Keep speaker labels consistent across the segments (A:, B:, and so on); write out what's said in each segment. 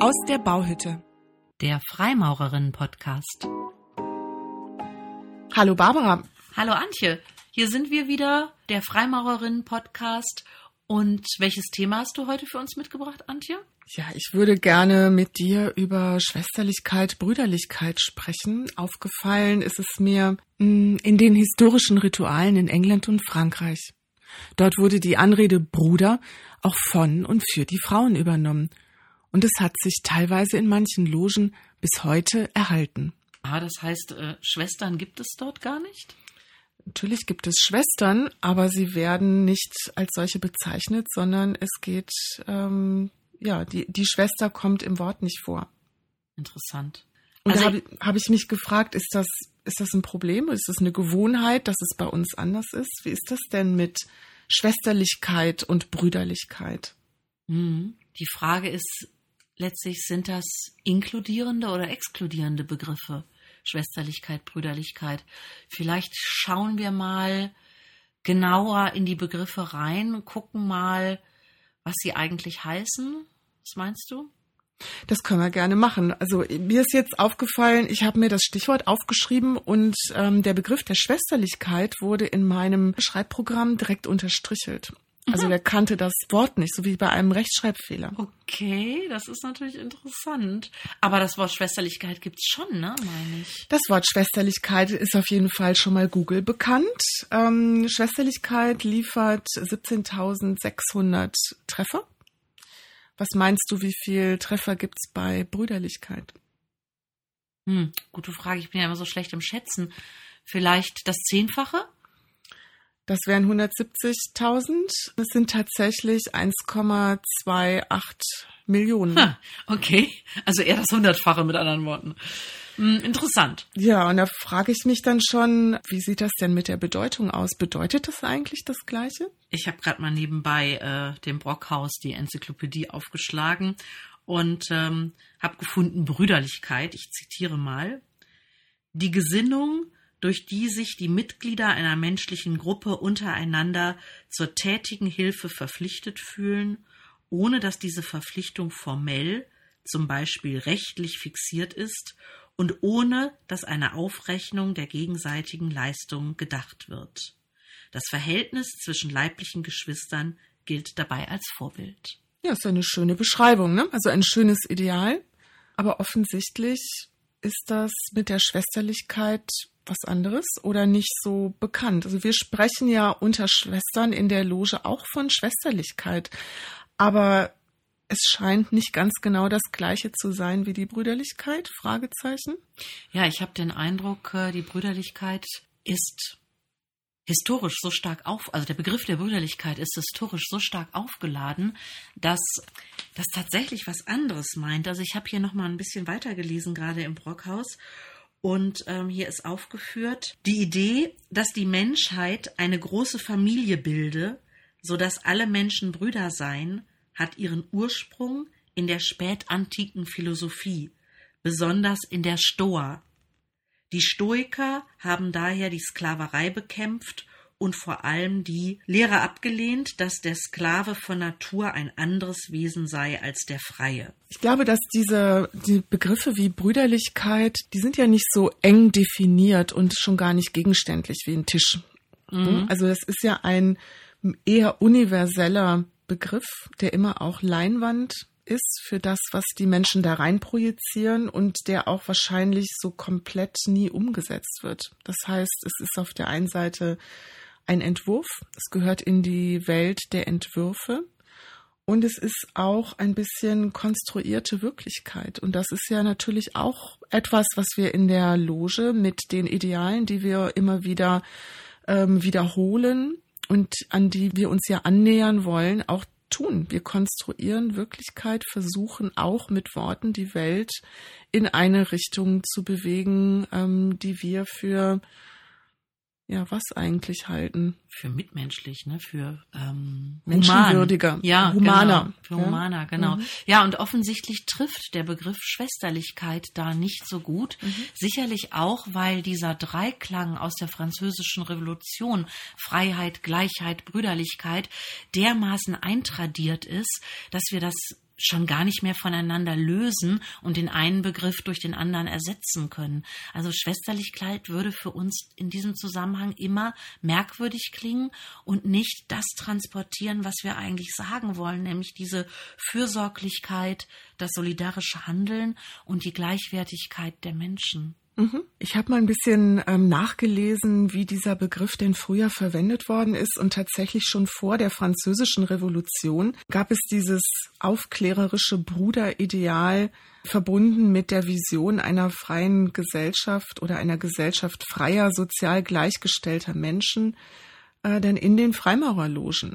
A: Aus der Bauhütte.
B: Der Freimaurerinnen-Podcast.
A: Hallo Barbara.
B: Hallo Antje. Hier sind wir wieder, der Freimaurerinnen-Podcast. Und welches Thema hast du heute für uns mitgebracht, Antje?
A: Ja, ich würde gerne mit dir über Schwesterlichkeit, Brüderlichkeit sprechen. Aufgefallen ist es mir mm, in den historischen Ritualen in England und Frankreich. Dort wurde die Anrede Bruder auch von und für die Frauen übernommen. Und es hat sich teilweise in manchen Logen bis heute erhalten.
B: Ah, das heißt, äh, Schwestern gibt es dort gar nicht?
A: Natürlich gibt es Schwestern, aber sie werden nicht als solche bezeichnet, sondern es geht, ähm, ja, die, die Schwester kommt im Wort nicht vor.
B: Interessant.
A: Und also, da habe hab ich mich gefragt, ist das, ist das ein Problem? Ist das eine Gewohnheit, dass es bei uns anders ist? Wie ist das denn mit Schwesterlichkeit und Brüderlichkeit?
B: Mhm. Die Frage ist letztlich, sind das inkludierende oder exkludierende Begriffe? Schwesterlichkeit, Brüderlichkeit. Vielleicht schauen wir mal genauer in die Begriffe rein, gucken mal, was sie eigentlich heißen. Was meinst du?
A: Das können wir gerne machen. Also mir ist jetzt aufgefallen, ich habe mir das Stichwort aufgeschrieben und ähm, der Begriff der Schwesterlichkeit wurde in meinem Schreibprogramm direkt unterstrichelt. Also der kannte das Wort nicht, so wie bei einem Rechtschreibfehler.
B: Okay, das ist natürlich interessant. Aber das Wort Schwesterlichkeit gibt's schon, ne, meine ich.
A: Das Wort Schwesterlichkeit ist auf jeden Fall schon mal Google bekannt. Ähm, Schwesterlichkeit liefert 17.600 Treffer. Was meinst du, wie viel Treffer gibt's bei Brüderlichkeit?
B: Hm, gute Frage. Ich bin ja immer so schlecht im Schätzen. Vielleicht das Zehnfache?
A: Das wären 170.000. Das sind tatsächlich 1,28 Millionen.
B: Ha, okay, also eher das Hundertfache mit anderen Worten. Hm, interessant.
A: Ja, und da frage ich mich dann schon, wie sieht das denn mit der Bedeutung aus? Bedeutet das eigentlich das Gleiche?
B: Ich habe gerade mal nebenbei äh, dem Brockhaus die Enzyklopädie aufgeschlagen und ähm, habe gefunden Brüderlichkeit. Ich zitiere mal. Die Gesinnung durch die sich die Mitglieder einer menschlichen Gruppe untereinander zur tätigen Hilfe verpflichtet fühlen, ohne dass diese Verpflichtung formell, zum Beispiel rechtlich fixiert ist und ohne dass eine Aufrechnung der gegenseitigen Leistung gedacht wird. Das Verhältnis zwischen leiblichen Geschwistern gilt dabei als Vorbild.
A: Ja, ist eine schöne Beschreibung, ne? Also ein schönes Ideal. Aber offensichtlich ist das mit der Schwesterlichkeit was anderes oder nicht so bekannt. Also wir sprechen ja unter Schwestern in der Loge auch von Schwesterlichkeit, aber es scheint nicht ganz genau das gleiche zu sein wie die Brüderlichkeit? Fragezeichen.
B: Ja, ich habe den Eindruck, äh, die Brüderlichkeit ist historisch so stark auf, also der Begriff der Brüderlichkeit ist historisch so stark aufgeladen, dass das tatsächlich was anderes meint. Also ich habe hier noch mal ein bisschen weitergelesen gerade im Brockhaus und ähm, hier ist aufgeführt die Idee, dass die Menschheit eine große Familie bilde, so dass alle Menschen Brüder seien, hat ihren Ursprung in der spätantiken Philosophie, besonders in der Stoa. Die Stoiker haben daher die Sklaverei bekämpft und vor allem die Lehre abgelehnt, dass der Sklave von Natur ein anderes Wesen sei als der Freie.
A: Ich glaube, dass diese die Begriffe wie Brüderlichkeit, die sind ja nicht so eng definiert und schon gar nicht gegenständlich wie ein Tisch. Mhm. Also das ist ja ein eher universeller Begriff, der immer auch Leinwand ist für das, was die Menschen da rein projizieren und der auch wahrscheinlich so komplett nie umgesetzt wird. Das heißt, es ist auf der einen Seite ein Entwurf. Es gehört in die Welt der Entwürfe. Und es ist auch ein bisschen konstruierte Wirklichkeit. Und das ist ja natürlich auch etwas, was wir in der Loge mit den Idealen, die wir immer wieder ähm, wiederholen und an die wir uns ja annähern wollen, auch tun. Wir konstruieren Wirklichkeit, versuchen auch mit Worten die Welt in eine Richtung zu bewegen, ähm, die wir für ja, was eigentlich halten?
B: Für mitmenschlich, ne? Für ähm,
A: menschenwürdiger,
B: human. ja, humaner, genau. für ja? humaner, genau. Mhm. Ja, und offensichtlich trifft der Begriff Schwesterlichkeit da nicht so gut. Mhm. Sicherlich auch, weil dieser Dreiklang aus der französischen Revolution Freiheit, Gleichheit, Brüderlichkeit dermaßen eintradiert ist, dass wir das schon gar nicht mehr voneinander lösen und den einen Begriff durch den anderen ersetzen können. Also Schwesterlichkeit würde für uns in diesem Zusammenhang immer merkwürdig klingen und nicht das transportieren, was wir eigentlich sagen wollen, nämlich diese Fürsorglichkeit, das solidarische Handeln und die Gleichwertigkeit der Menschen.
A: Mhm. Ich habe mal ein bisschen ähm, nachgelesen, wie dieser Begriff denn früher verwendet worden ist. Und tatsächlich schon vor der Französischen Revolution gab es dieses aufklärerische Bruderideal verbunden mit der Vision einer freien Gesellschaft oder einer Gesellschaft freier, sozial gleichgestellter Menschen, äh, denn in den Freimaurerlogen.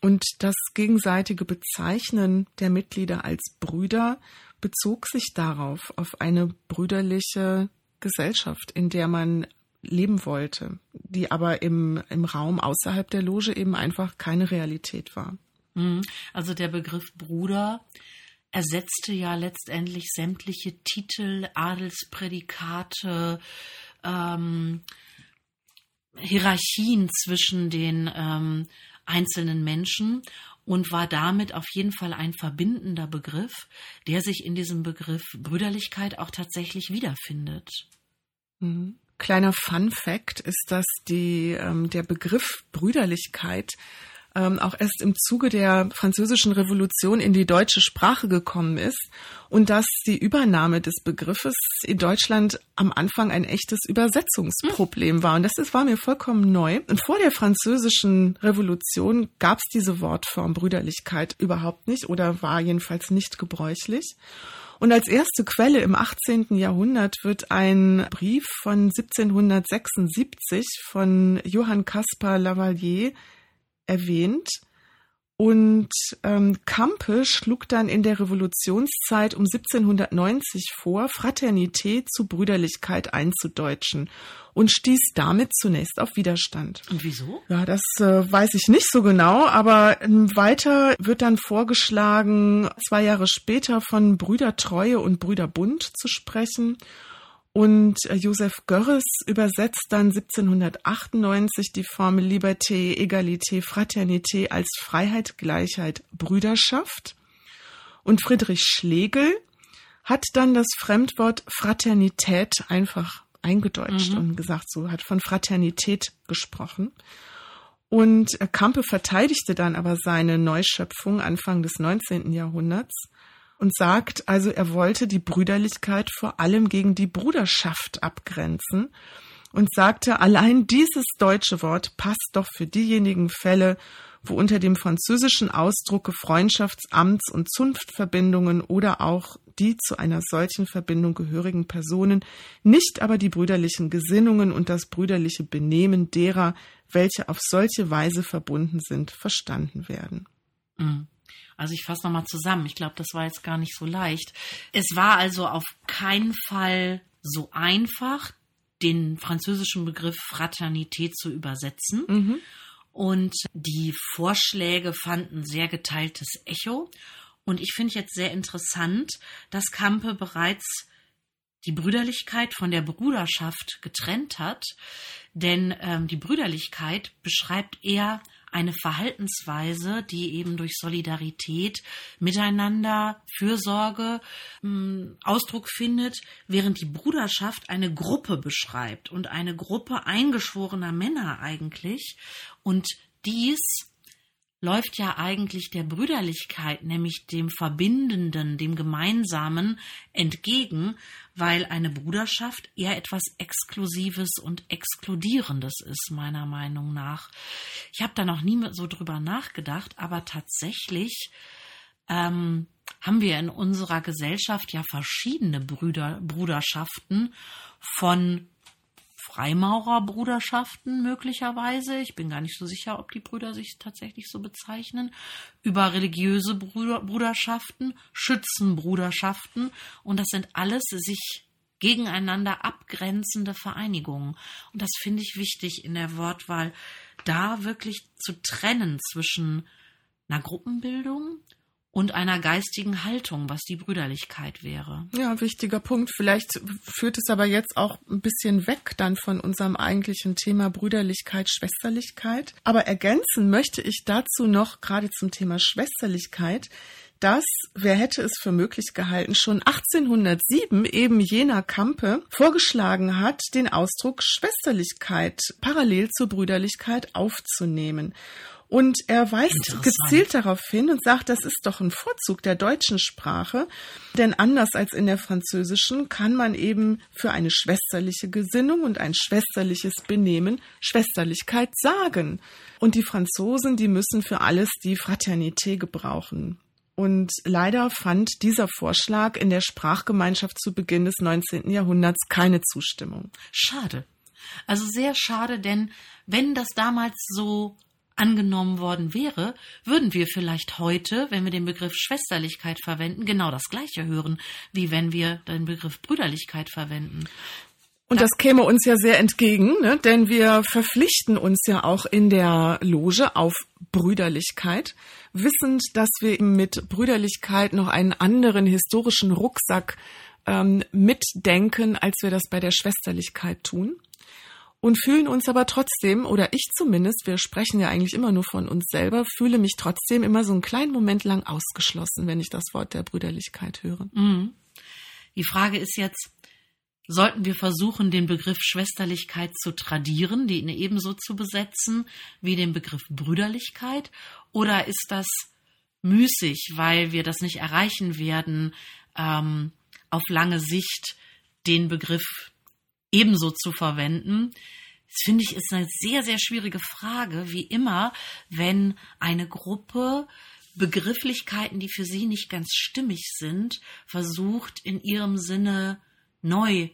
A: Und das gegenseitige Bezeichnen der Mitglieder als Brüder bezog sich darauf, auf eine brüderliche Gesellschaft, in der man leben wollte, die aber im, im Raum außerhalb der Loge eben einfach keine Realität war.
B: Mhm. Also der Begriff Bruder ersetzte ja letztendlich sämtliche Titel, Adelsprädikate, ähm, Hierarchien zwischen den ähm, einzelnen Menschen und war damit auf jeden Fall ein verbindender Begriff, der sich in diesem Begriff Brüderlichkeit auch tatsächlich wiederfindet.
A: Mhm. Kleiner Fun Fact ist, dass die, ähm, der Begriff Brüderlichkeit ähm, auch erst im Zuge der französischen Revolution in die deutsche Sprache gekommen ist und dass die Übernahme des Begriffes in Deutschland am Anfang ein echtes Übersetzungsproblem war. Und das ist, war mir vollkommen neu. Und vor der französischen Revolution gab es diese Wortform Brüderlichkeit überhaupt nicht oder war jedenfalls nicht gebräuchlich. Und als erste Quelle im 18. Jahrhundert wird ein Brief von 1776 von Johann Caspar Lavalier erwähnt. Und ähm, Campe schlug dann in der Revolutionszeit um 1790 vor, Fraternität zu Brüderlichkeit einzudeutschen und stieß damit zunächst auf Widerstand.
B: Und wieso?
A: Ja, das äh, weiß ich nicht so genau, aber ähm, weiter wird dann vorgeschlagen, zwei Jahre später von Brüdertreue und Brüderbund zu sprechen. Und äh, Josef Görres übersetzt dann 1798 die Formel Liberté, Egalité, Fraternité als Freiheit, Gleichheit, Brüderschaft. Und Friedrich Schlegel hat dann das Fremdwort Fraternität einfach eingedeutscht mhm. und gesagt, so hat von Fraternität gesprochen. Und äh, Kampe verteidigte dann aber seine Neuschöpfung Anfang des 19. Jahrhunderts und sagt also, er wollte die Brüderlichkeit vor allem gegen die Bruderschaft abgrenzen und sagte, allein dieses deutsche Wort passt doch für diejenigen Fälle, wo unter dem französischen Ausdrucke Freundschafts-, Amts- und Zunftverbindungen oder auch die zu einer solchen Verbindung gehörigen Personen, nicht aber die brüderlichen Gesinnungen und das brüderliche Benehmen derer, welche auf solche Weise verbunden sind, verstanden werden.
B: Mhm. Also ich fasse nochmal zusammen. Ich glaube, das war jetzt gar nicht so leicht. Es war also auf keinen Fall so einfach, den französischen Begriff Fraternität zu übersetzen. Mhm. Und die Vorschläge fanden sehr geteiltes Echo. Und ich finde jetzt sehr interessant, dass Kampe bereits die Brüderlichkeit von der Bruderschaft getrennt hat, denn ähm, die Brüderlichkeit beschreibt eher eine Verhaltensweise, die eben durch Solidarität, Miteinander, Fürsorge ähm, Ausdruck findet, während die Bruderschaft eine Gruppe beschreibt und eine Gruppe eingeschworener Männer eigentlich. Und dies läuft ja eigentlich der Brüderlichkeit, nämlich dem Verbindenden, dem Gemeinsamen entgegen, weil eine Bruderschaft eher etwas Exklusives und Exkludierendes ist, meiner Meinung nach. Ich habe da noch nie so drüber nachgedacht, aber tatsächlich ähm, haben wir in unserer Gesellschaft ja verschiedene Brüder, Bruderschaften von Freimaurerbruderschaften möglicherweise. Ich bin gar nicht so sicher, ob die Brüder sich tatsächlich so bezeichnen. Über religiöse Bruder Bruderschaften, Schützenbruderschaften. Und das sind alles sich gegeneinander abgrenzende Vereinigungen. Und das finde ich wichtig in der Wortwahl, da wirklich zu trennen zwischen einer Gruppenbildung und einer geistigen Haltung, was die Brüderlichkeit wäre.
A: Ja, wichtiger Punkt. Vielleicht führt es aber jetzt auch ein bisschen weg dann von unserem eigentlichen Thema Brüderlichkeit, Schwesterlichkeit. Aber ergänzen möchte ich dazu noch gerade zum Thema Schwesterlichkeit dass, wer hätte es für möglich gehalten, schon 1807 eben jener Kampe vorgeschlagen hat, den Ausdruck Schwesterlichkeit parallel zur Brüderlichkeit aufzunehmen. Und er weist gezielt darauf hin und sagt, das ist doch ein Vorzug der deutschen Sprache, denn anders als in der französischen kann man eben für eine schwesterliche Gesinnung und ein schwesterliches Benehmen Schwesterlichkeit sagen. Und die Franzosen, die müssen für alles die Fraternité gebrauchen. Und leider fand dieser Vorschlag in der Sprachgemeinschaft zu Beginn des 19. Jahrhunderts keine Zustimmung.
B: Schade. Also sehr schade, denn wenn das damals so angenommen worden wäre, würden wir vielleicht heute, wenn wir den Begriff Schwesterlichkeit verwenden, genau das Gleiche hören, wie wenn wir den Begriff Brüderlichkeit verwenden.
A: Und das käme uns ja sehr entgegen, ne? denn wir verpflichten uns ja auch in der Loge auf Brüderlichkeit, wissend, dass wir mit Brüderlichkeit noch einen anderen historischen Rucksack ähm, mitdenken, als wir das bei der Schwesterlichkeit tun und fühlen uns aber trotzdem, oder ich zumindest, wir sprechen ja eigentlich immer nur von uns selber, fühle mich trotzdem immer so einen kleinen Moment lang ausgeschlossen, wenn ich das Wort der Brüderlichkeit höre.
B: Mhm. Die Frage ist jetzt, sollten wir versuchen, den Begriff Schwesterlichkeit zu tradieren, den ebenso zu besetzen wie den Begriff Brüderlichkeit? Oder ist das müßig, weil wir das nicht erreichen werden, ähm, auf lange Sicht den Begriff ebenso zu verwenden? Das finde ich ist eine sehr, sehr schwierige Frage, wie immer, wenn eine Gruppe Begrifflichkeiten, die für sie nicht ganz stimmig sind, versucht in ihrem Sinne neu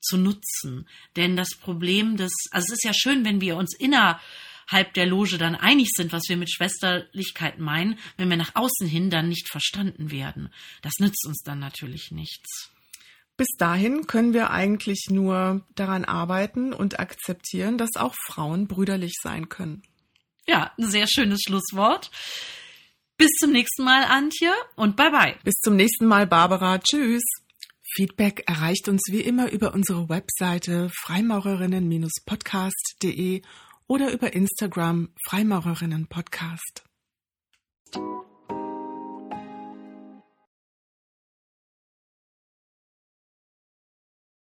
B: zu nutzen. Denn das Problem des, also es ist ja schön, wenn wir uns innerhalb der Loge dann einig sind, was wir mit Schwesterlichkeit meinen, wenn wir nach außen hin dann nicht verstanden werden. Das nützt uns dann natürlich nichts.
A: Bis dahin können wir eigentlich nur daran arbeiten und akzeptieren, dass auch Frauen brüderlich sein können.
B: Ja, ein sehr schönes Schlusswort. Bis zum nächsten Mal, Antje, und bye bye.
A: Bis zum nächsten Mal, Barbara. Tschüss. Feedback erreicht uns wie immer über unsere Webseite freimaurerinnen-podcast.de oder über Instagram Freimaurerinnenpodcast. Podcast.